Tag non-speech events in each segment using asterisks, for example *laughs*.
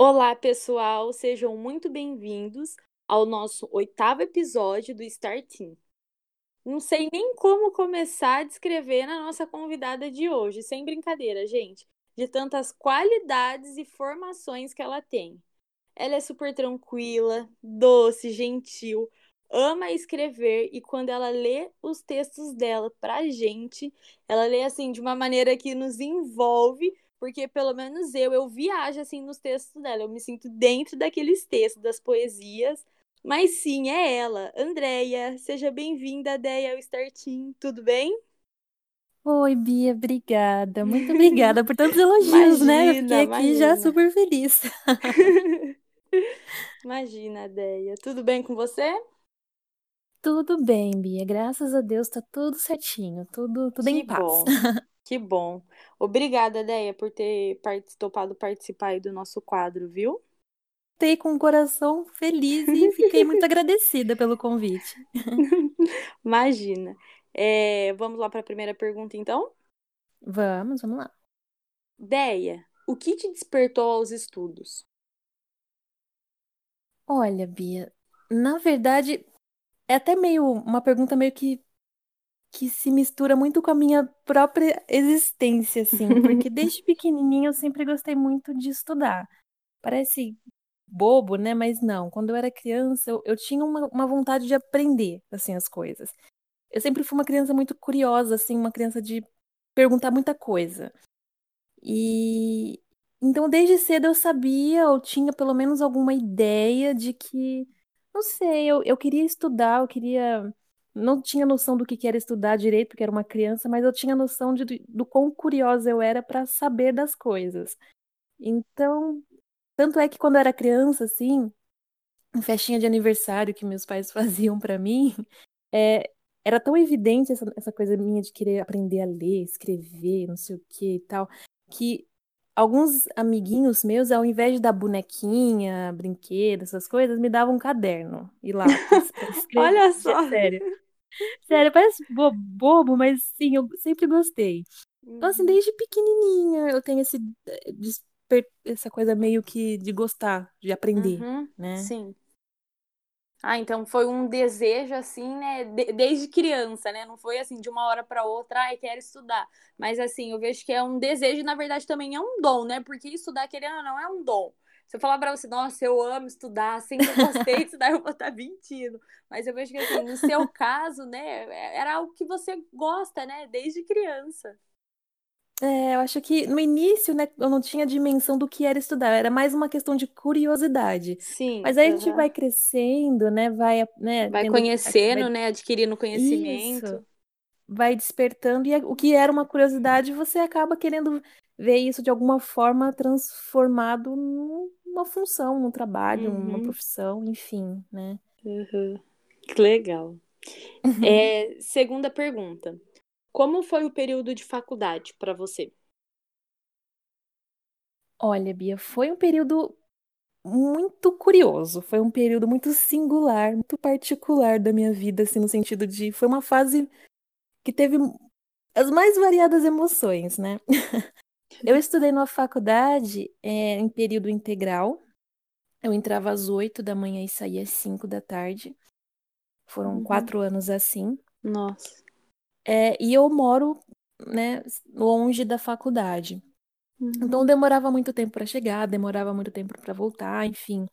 Olá, pessoal, sejam muito bem-vindos ao nosso oitavo episódio do Star Team. Não sei nem como começar a descrever a nossa convidada de hoje, sem brincadeira, gente, de tantas qualidades e formações que ela tem. Ela é super tranquila, doce, gentil, ama escrever e quando ela lê os textos dela pra gente, ela lê assim de uma maneira que nos envolve porque pelo menos eu, eu viajo assim nos textos dela, eu me sinto dentro daqueles textos, das poesias. Mas sim, é ela, Andréia. Seja bem-vinda, Deia, ao Star Team. Tudo bem? Oi, Bia, obrigada. Muito obrigada por tantos *laughs* elogios, né? Eu Imagina, fiquei aqui já imagina. super feliz. *laughs* *laughs* Imagina, Deia. Tudo bem com você? Tudo bem, Bia. Graças a Deus tá tudo certinho, tudo, tudo Que em paz. bom, que bom. Obrigada, Deia, por ter topado participar aí do nosso quadro, viu? Fiquei com o coração feliz e fiquei muito *laughs* agradecida pelo convite. *laughs* Imagina. É, vamos lá para a primeira pergunta, então? Vamos, vamos lá. Deia, o que te despertou aos estudos? Olha, Bia, na verdade, é até meio uma pergunta meio que que se mistura muito com a minha própria existência, assim, porque *laughs* desde pequenininha eu sempre gostei muito de estudar. Parece bobo, né? Mas não. Quando eu era criança, eu, eu tinha uma, uma vontade de aprender, assim, as coisas. Eu sempre fui uma criança muito curiosa, assim, uma criança de perguntar muita coisa. E então, desde cedo eu sabia, ou tinha pelo menos alguma ideia de que, não sei, eu, eu queria estudar, eu queria. Não tinha noção do que que era estudar direito, porque era uma criança, mas eu tinha noção de, do quão curiosa eu era para saber das coisas. Então, tanto é que quando eu era criança, assim, em festinha de aniversário que meus pais *laughs* faziam pra mim, é, era tão evidente essa, essa coisa minha de querer aprender a ler, escrever, não sei o que e tal, que alguns amiguinhos meus, ao invés de dar bonequinha, brinquedo, essas coisas, me davam um caderno e pra *laughs* escrever. Olha É só. sério. Sério, parece bo- bobo, mas sim, eu sempre gostei. Então, assim, Uhum, desde pequenininha eu tenho esse eh, essa coisa meio que de gostar, de aprender, uhum, né? sim. Ah, então foi um desejo assim, né, de- desde criança, né? Não foi assim de uma hora para outra, ai, quero estudar. Mas assim, eu vejo que é um desejo, e, na verdade também é um dom, né? Porque estudar, querendo ou não, é um dom. Se eu falar pra você, nossa, eu amo estudar, sempre gostei *laughs* de estudar, eu vou estar mentindo. Mas eu vejo que assim, no seu caso, né, era algo que você gosta, né, desde criança. É, eu acho que no início, né, eu não tinha dimensão do que era estudar, era mais uma questão de curiosidade. Sim, Mas aí a gente vai crescendo, né, vai, né, Vai tendo, conhecendo, vai, né, adquirindo isso, conhecimento. vai despertando, e o que era uma curiosidade, você acaba querendo ver isso de alguma forma transformado numa função, num trabalho, numa Uhum, profissão, enfim, né? uhum. Que legal. É, *laughs* segunda pergunta. Como foi o período de faculdade para você? Olha, Bia, foi um período muito curioso, foi um período muito singular, muito particular da minha vida, assim, no sentido de, foi uma fase que teve as mais variadas emoções, né? *laughs* Eu estudei numa faculdade, é, em período integral, eu entrava às oito da manhã e saía às cinco da tarde, foram Uhum. quatro anos assim, Nossa. É, e eu moro, né, longe da faculdade. Então Uhum. demorava muito tempo para chegar, demorava muito tempo para voltar, enfim.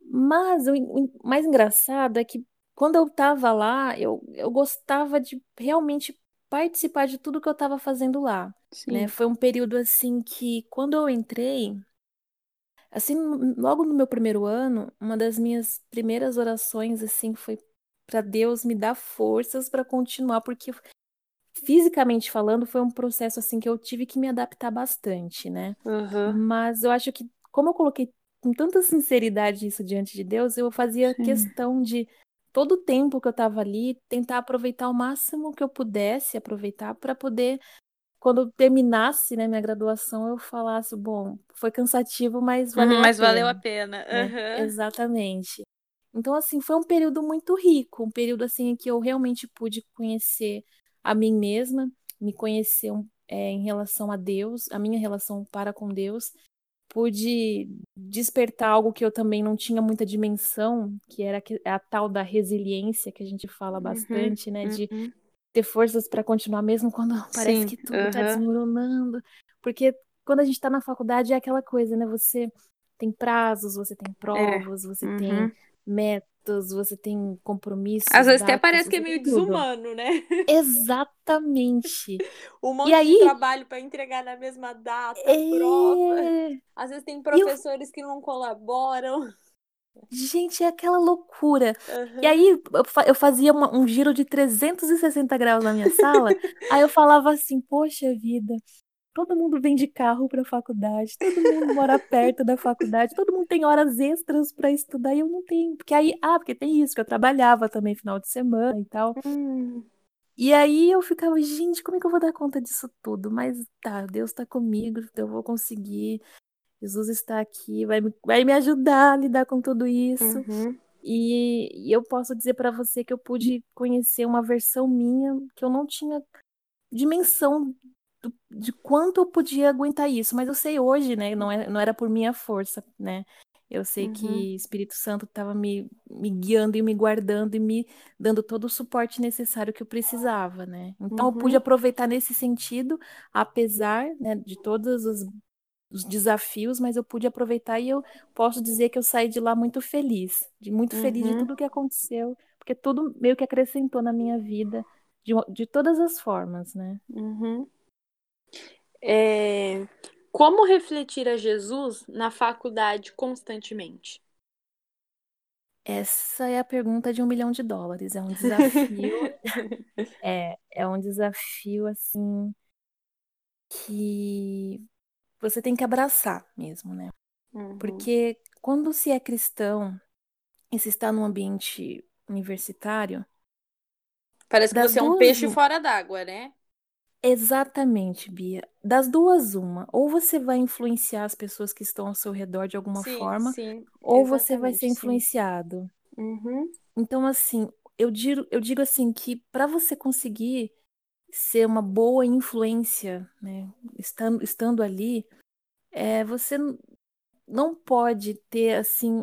Mas o, mais engraçado é que quando eu tava lá, eu, eu gostava de realmente participar de tudo que eu tava fazendo lá, né? Sim. Foi um período assim que quando eu entrei, assim, logo no meu primeiro ano, uma das minhas primeiras orações assim foi para Deus me dar forças para continuar, porque fisicamente falando foi um processo assim que eu tive que me adaptar bastante, né? Uhum. Mas eu acho que, como eu coloquei com tanta sinceridade isso diante de Deus, eu fazia Sim. questão de, todo o tempo que eu estava ali, tentar aproveitar o máximo que eu pudesse aproveitar para poder, quando eu terminasse, né, minha graduação, eu falasse, bom, foi cansativo, mas Uhum, valeu a mas valeu a pena, pena. né? Uhum. Exatamente. Então, assim, foi um período muito rico, um período, assim, em que eu realmente pude conhecer a mim mesma, me conhecer é, em relação a Deus, a minha relação para com Deus, pude despertar algo que eu também não tinha muita dimensão, que era a tal da resiliência que a gente fala Uhum, bastante, né? De uhum. Ter forças para continuar mesmo quando *laughs* parece Sim, que tudo tá aham. desmoronando. Porque quando a gente tá na faculdade é aquela coisa, né? Você tem prazos, você tem É. provas, você tem Uhum. metas, você tem compromissos, Às vezes até datas, parece que é meio desumano, né? *laughs* Exatamente. Um E monte de aí, trabalho para entregar na mesma data, prova. é... Às vezes tem E eu, professores que não colaboram. Gente, é aquela loucura. E Aham. aí eu fa- eu fazia uma- um giro de 360 graus na minha sala, aí eu falava assim, poxa vida, todo mundo vem de carro para a faculdade, todo mundo mora perto da faculdade, todo mundo tem horas extras para estudar e eu não tenho. Porque aí, ah, porque tem isso, que eu trabalhava também final de semana e tal. Hum, E aí eu ficava, gente, como é que eu vou dar conta disso tudo? Mas tá, Deus tá comigo, eu vou conseguir. Jesus está aqui, vai, me- vai me ajudar a lidar com tudo isso. uhum, E, e eu posso dizer para você que eu pude conhecer uma versão minha que eu não tinha dimensão do- de quanto eu podia aguentar isso. Mas eu sei hoje, né? Não, é, não era por minha força, né? Eu sei uhum, que Espírito Santo estava me, me guiando e me guardando e me dando todo o suporte necessário que eu precisava, né? Então eu pude uhum, aproveitar nesse sentido, apesar, né, de todos os, os desafios, mas eu pude aproveitar e eu posso dizer que eu saí de lá muito feliz, de muito feliz de uhum, tudo que aconteceu, porque tudo meio que acrescentou na minha vida de, de todas as formas, né? uhum. É, Como refletir a Jesus na faculdade constantemente? Essa é a pergunta de um milhão de dólares. É um desafio, *laughs* é, é um desafio assim que você tem que abraçar mesmo, né? Uhum, Porque quando se é cristão e se está num ambiente universitário, Parece que você é um duas, peixe fora d'água, né? exatamente, Bia, das duas, uma, ou você vai influenciar as pessoas que estão ao seu redor de alguma Sim, forma, sim, ou você vai ser influenciado. Uhum, Então, assim, eu digo, eu digo assim que para você conseguir ser uma boa influência, né, estando, estando ali, é, você não pode ter assim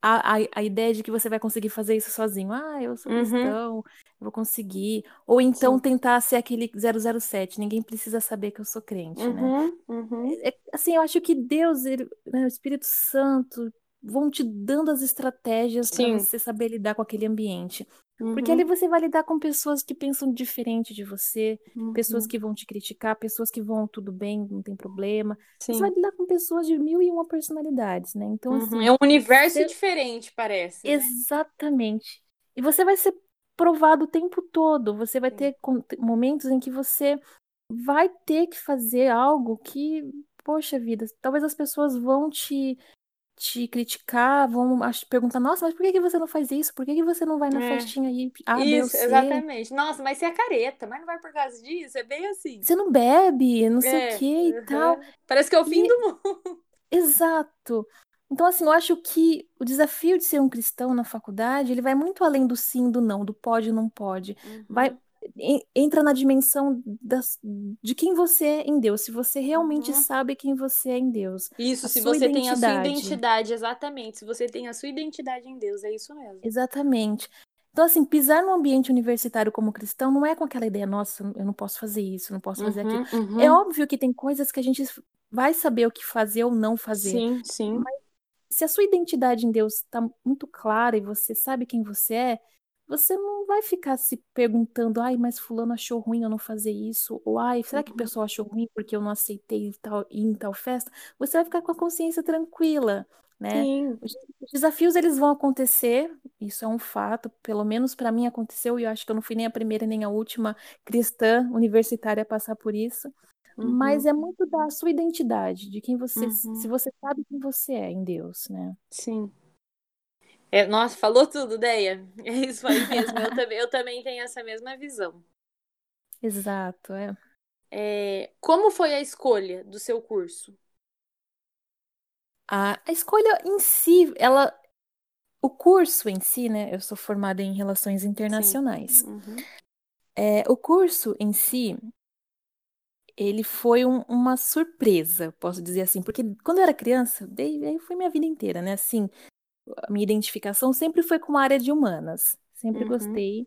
a, a, a ideia de que você vai conseguir fazer isso sozinho. Ah, eu sou uhum, cristão, eu vou conseguir. Ou então sim. tentar ser aquele 007, ninguém precisa saber que eu sou crente, né? Uhum, uhum, É- é- assim, eu acho que Deus, ele, né, o Espírito Santo, vão te dando as estratégias para você saber lidar com aquele ambiente. Porque ali Uhum, você vai lidar com pessoas que pensam diferente de você, pessoas uhum, que vão te criticar, pessoas que vão tudo bem, não tem problema. Você sim. vai lidar com pessoas de mil e uma personalidades, né? Então, Uhum. assim, É um universo ser diferente, parece, né? exatamente. E você vai ser provado o tempo todo. Você vai Sim. ter momentos em que você vai ter que fazer algo que, poxa vida, talvez as pessoas vão te, te criticar, vão ach- perguntar, nossa, mas por que que você não faz isso? Por que que você não vai na É, festinha aí A, B ou isso, exatamente. Nossa, mas você é careta, mas não vai por causa disso? É bem assim. Você não bebe, não sei o É, que e tal. Parece que é o fim E do mundo. *laughs* exato. Então, assim, eu acho que o desafio de ser um cristão na faculdade, ele vai muito além do sim, do não, do pode, não pode. Vai, Uhum, en- entra na dimensão das, de quem você é em Deus. Se você realmente uhum. sabe quem você é em Deus, Isso, se você tem a sua identidade. identidade, exatamente. Se você tem a sua identidade em Deus, é isso mesmo. Exatamente. Então, assim, pisar num ambiente universitário como cristão não é com aquela ideia, nossa, eu não posso fazer isso, não posso fazer aquilo. Uhum, É uhum. óbvio que tem coisas que a gente vai saber o que fazer ou não fazer. Sim, sim. Mas se a sua identidade em Deus está muito clara e você sabe quem você é, você não vai ficar se perguntando, ai, mas fulano achou ruim eu não fazer isso, ou ai, será que o Uhum. pessoal achou ruim porque eu não aceitei ir tal- ir em tal festa? Você vai ficar com a consciência tranquila, né? Sim. Os os desafios eles vão acontecer, isso é um fato, pelo menos para mim aconteceu e eu acho que eu não fui nem a primeira nem a última cristã universitária a passar por isso. Mas Uhum, é muito da sua identidade, de quem você, se uhum. você sabe quem você é em Deus, né? Sim. É, nossa, falou tudo, Deia. *laughs* É isso aí mesmo. Eu também, eu também tenho essa mesma visão. Exato, é. É, como foi a escolha do seu curso? A, a escolha em si, ela, o curso em si, né? Eu sou formada em relações internacionais. Uhum, É, o curso em si, ele foi um- uma surpresa, posso dizer assim, porque quando eu era criança, daí, aí foi minha vida inteira, né? Assim, a minha identificação sempre foi com a área de humanas, sempre Uhum. gostei.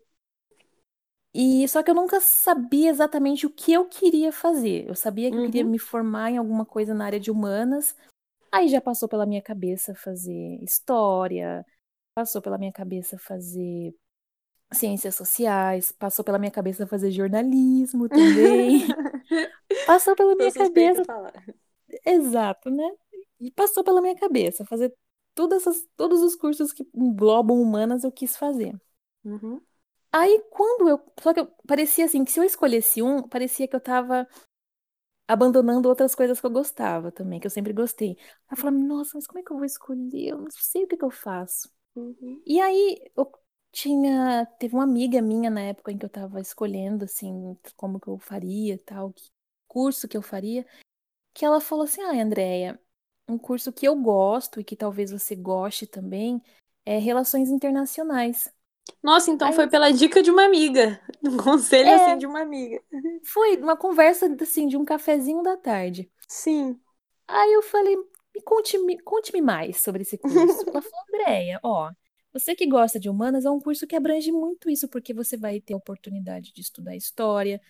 E só que eu nunca sabia exatamente o que eu queria fazer. Eu sabia que eu queria Uhum. me formar em alguma coisa na área de humanas. Aí já passou pela minha cabeça fazer história, passou pela minha cabeça fazer ciências sociais, passou pela minha cabeça fazer jornalismo *laughs* também. Passou pela Tô minha cabeça, falar. exato, né? E passou pela minha cabeça fazer essas, todos os cursos que englobam humanas eu quis fazer. Uhum. Aí quando eu, só que eu parecia assim que se eu escolhesse um, parecia que eu tava abandonando outras coisas que eu gostava também, que eu sempre gostei. Aí eu falava, nossa, mas como é que eu vou escolher? Eu não sei o que que eu faço. Uhum. E aí eu tinha, teve uma amiga minha na época em que eu tava escolhendo assim como que eu faria, tal, que curso que eu faria, que ela falou assim: "Ah, Andréia, um curso que eu gosto e que talvez você goste também é Relações Internacionais". Nossa, então Aí foi pela dica de uma amiga. *laughs* Um conselho assim é, de uma amiga. *laughs* foi uma conversa assim de um cafezinho da tarde. Sim. Aí eu falei, me conte-me conte-me mais sobre esse curso. Ela falou, Andréia, ó, você que gosta de humanas, é um curso que abrange muito isso, porque você vai ter a oportunidade de estudar história,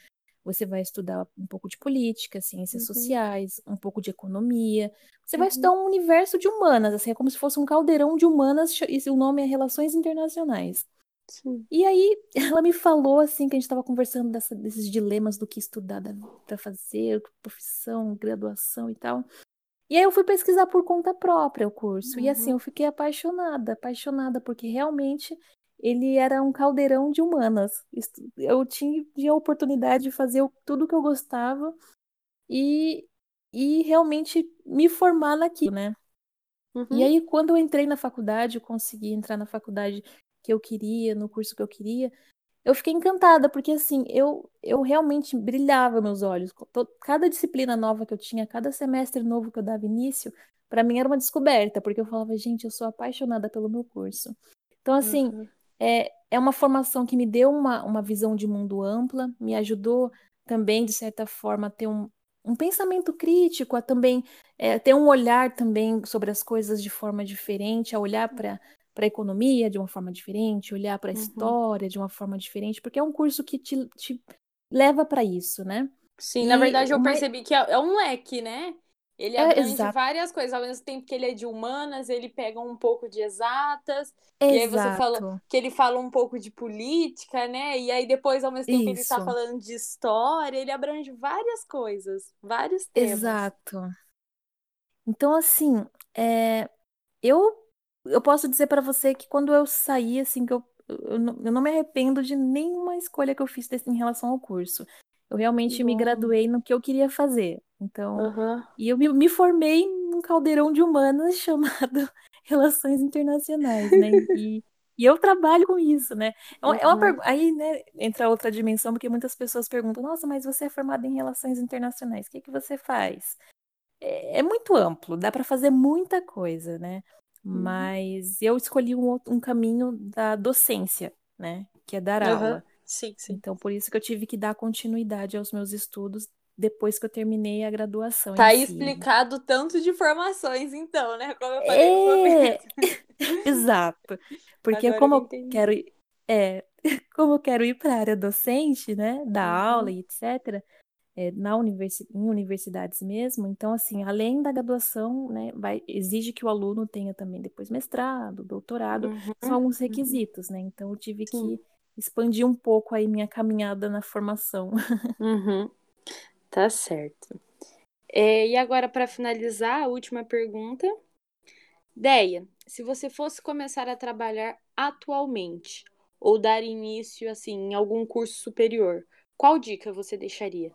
você vai estudar um pouco de política, ciências Uhum. sociais, um pouco de economia. Você vai Uhum. estudar um universo de humanas, assim, é como se fosse um caldeirão de humanas, e o nome é Relações Internacionais. Sim. E aí *laughs* ela me falou assim que a gente estava conversando dessa- desses dilemas do que estudar para fazer, profissão, graduação e tal. E aí eu fui pesquisar por conta própria o curso. E assim, Uhum. eu fiquei apaixonada, apaixonada, porque realmente ele era um caldeirão de humanas. Eu tinha, a oportunidade de fazer o- tudo que eu gostava e, e realmente me formar naquilo, né? E Uhum. aí, quando eu entrei na faculdade, eu consegui entrar na faculdade que eu queria, no curso que eu queria, eu fiquei encantada, porque assim, eu, eu realmente brilhava meus olhos. Cada disciplina nova que eu tinha, cada semestre novo que eu dava início, para mim era uma descoberta, porque eu falava, gente, eu sou apaixonada pelo meu curso. Então, assim, Uhum. É, é uma formação que me deu uma, uma visão de mundo ampla, me ajudou também, de certa forma, a ter um, um pensamento crítico, a também é, ter um olhar também sobre as coisas de forma diferente, a olhar para para a economia de uma forma diferente, olhar para a Uhum. história de uma forma diferente, porque é um curso que te, te leva para isso, né? Sim, na E verdade eu percebi que é, é um leque, né? Ele É, abrange exato, várias coisas, ao mesmo tempo que ele é de humanas, ele pega um pouco de exatas, e aí você falou exato, que ele fala um pouco de política, né? E aí depois, ao mesmo tempo, ele tá isso, falando de história, ele abrange várias coisas, vários temas. exato. Então, assim, é, eu, eu posso dizer para você que quando eu saí, assim, que eu, eu, não, eu não me arrependo de nenhuma escolha que eu fiz desse- em relação ao curso. Eu realmente me bom. graduei no que eu queria fazer. Então, Aham. e eu me, me formei num caldeirão de humanas *laughs* chamado Relações Internacionais, né? E, e eu trabalho com isso, né? É uma, é Uhum. pergu- Aí, né, entra outra dimensão, porque muitas pessoas perguntam: Nossa, mas você é formada em Relações Internacionais, o que que você faz? é, é muito amplo, dá para fazer muita coisa, né? Uhum. Mas eu escolhi um, um caminho da docência, né? Que é dar aula. Sim, sim. Então, por isso que eu tive que dar continuidade aos meus estudos depois que eu terminei a graduação Tá si. explicado tanto de informações, então, né? Como eu falei. É, *laughs* exato. Porque Agora *laughs* como eu quero ir, é, como eu quero ir para a área docente, né? Aula Uhum. e etc. é, na universi em universidades mesmo. Então, assim, além da graduação, né, vai, exige que o aluno tenha também depois mestrado, doutorado, são Uhum. alguns Uhum. requisitos, né? Então, eu tive Sim. que expandir um pouco aí minha caminhada na formação. *laughs* Uhum. Tá certo. É, e agora, para finalizar, a última pergunta. Deia, se você fosse começar a trabalhar atualmente ou dar início, assim, em algum curso superior, qual dica você deixaria?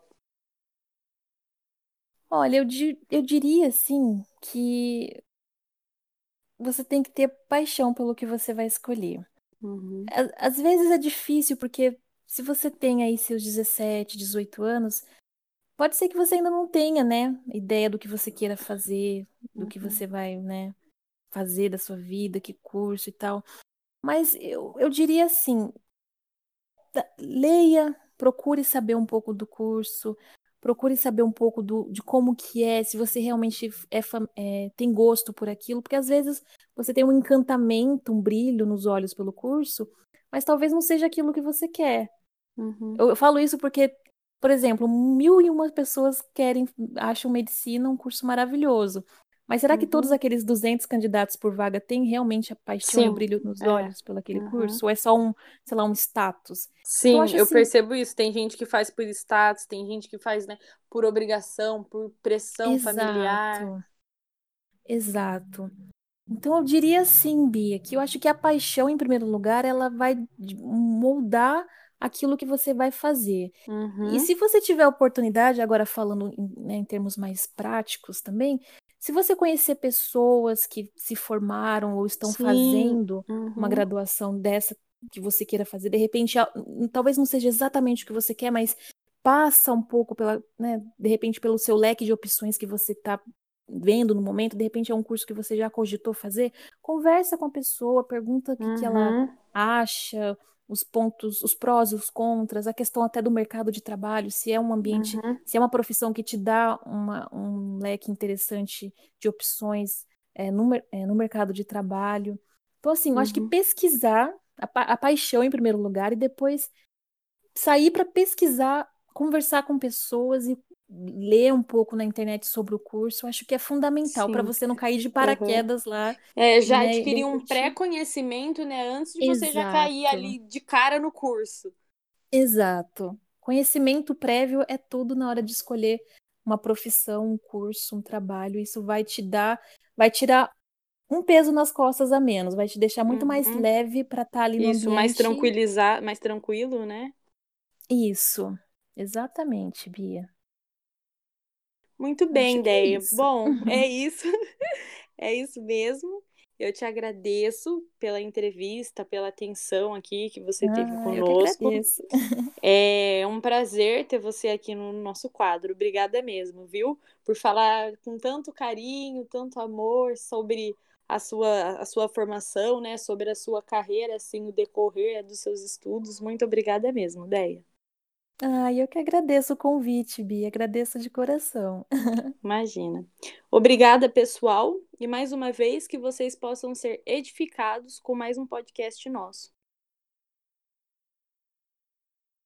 Olha, eu, di- eu diria, assim, que você tem que ter paixão pelo que você vai escolher. Uhum. Às vezes é difícil, porque se você tem aí seus 17, 18 anos, Pode ser que você ainda não tenha, né, ideia do que você queira fazer, do que Uhum. você vai, né, fazer da sua vida, que curso e tal. Mas eu, eu diria assim, leia, procure saber um pouco do curso, procure saber um pouco do, de como que é, se você realmente é, é, tem gosto por aquilo, porque às vezes você tem um encantamento, um brilho nos olhos pelo curso, mas talvez não seja aquilo que você quer. Uhum. Eu, eu falo isso porque, por exemplo, mil e uma pessoas querem, acham medicina um curso maravilhoso. Mas será que todos Uhum. aqueles 200 candidatos por vaga têm realmente a paixão e o Sim, brilho nos é. olhos pelo aquele Uhum. curso? Ou é só um, sei lá, um status? Sim, Então, eu, acho assim, percebo isso. Tem gente que faz por status, tem gente que faz, né, por obrigação, por pressão familiar. exato, exato. Então eu diria assim, Bia, que eu acho que a paixão, em primeiro lugar, ela vai moldar aquilo que você vai fazer. E Uhum. se você tiver a oportunidade, agora falando em, né, em termos mais práticos também, se você conhecer pessoas que se formaram ou estão Sim. fazendo uma Uhum. graduação dessa que você queira fazer, de repente, talvez não seja exatamente o que você quer, mas passa um pouco pela, né, de repente, pelo seu leque de opções que você está vendo no momento, de repente é um curso que você já cogitou fazer, conversa com a pessoa, pergunta o que, que ela Uhum. acha, os pontos, os prós e os contras, a questão até do mercado de trabalho, se é um ambiente, Uhum. se é uma profissão que te dá uma, um leque interessante de opções é, no, é, no mercado de trabalho. Então, assim, eu acho que Uhum. pesquisar a, pa- a paixão em primeiro lugar e depois sair para pesquisar, conversar com pessoas e ler um pouco na internet sobre o curso, acho que é fundamental para você não cair de Uhum. paraquedas lá É, já né, adquirir um pré-conhecimento, né, antes de você já cair Exato. ali de cara no curso. Exato. Conhecimento prévio é tudo na hora de escolher uma profissão, um curso, um trabalho. Isso vai te dar, vai tirar um peso nas costas a menos, vai te deixar muito mais Uhum. leve para estar ali no Isso, mais ambiente. tranquilizar, mais tranquilo, né? Isso. Exatamente, Bia. Muito bem, que é. Bom, *laughs* é isso. *laughs* É isso mesmo. Eu te agradeço pela entrevista, pela atenção aqui que você teve Ah, que conosco. É um prazer ter você aqui no nosso quadro. Obrigada mesmo, viu? Por falar com tanto carinho, tanto amor sobre a sua, a sua formação, né? Sobre a sua carreira, assim, o decorrer dos seus estudos. Muito obrigada mesmo, Deia. Ah, eu que agradeço o convite, Bia. Agradeço de coração. *laughs* Imagina. Obrigada, pessoal, e mais uma vez que vocês possam ser edificados com mais um podcast nosso.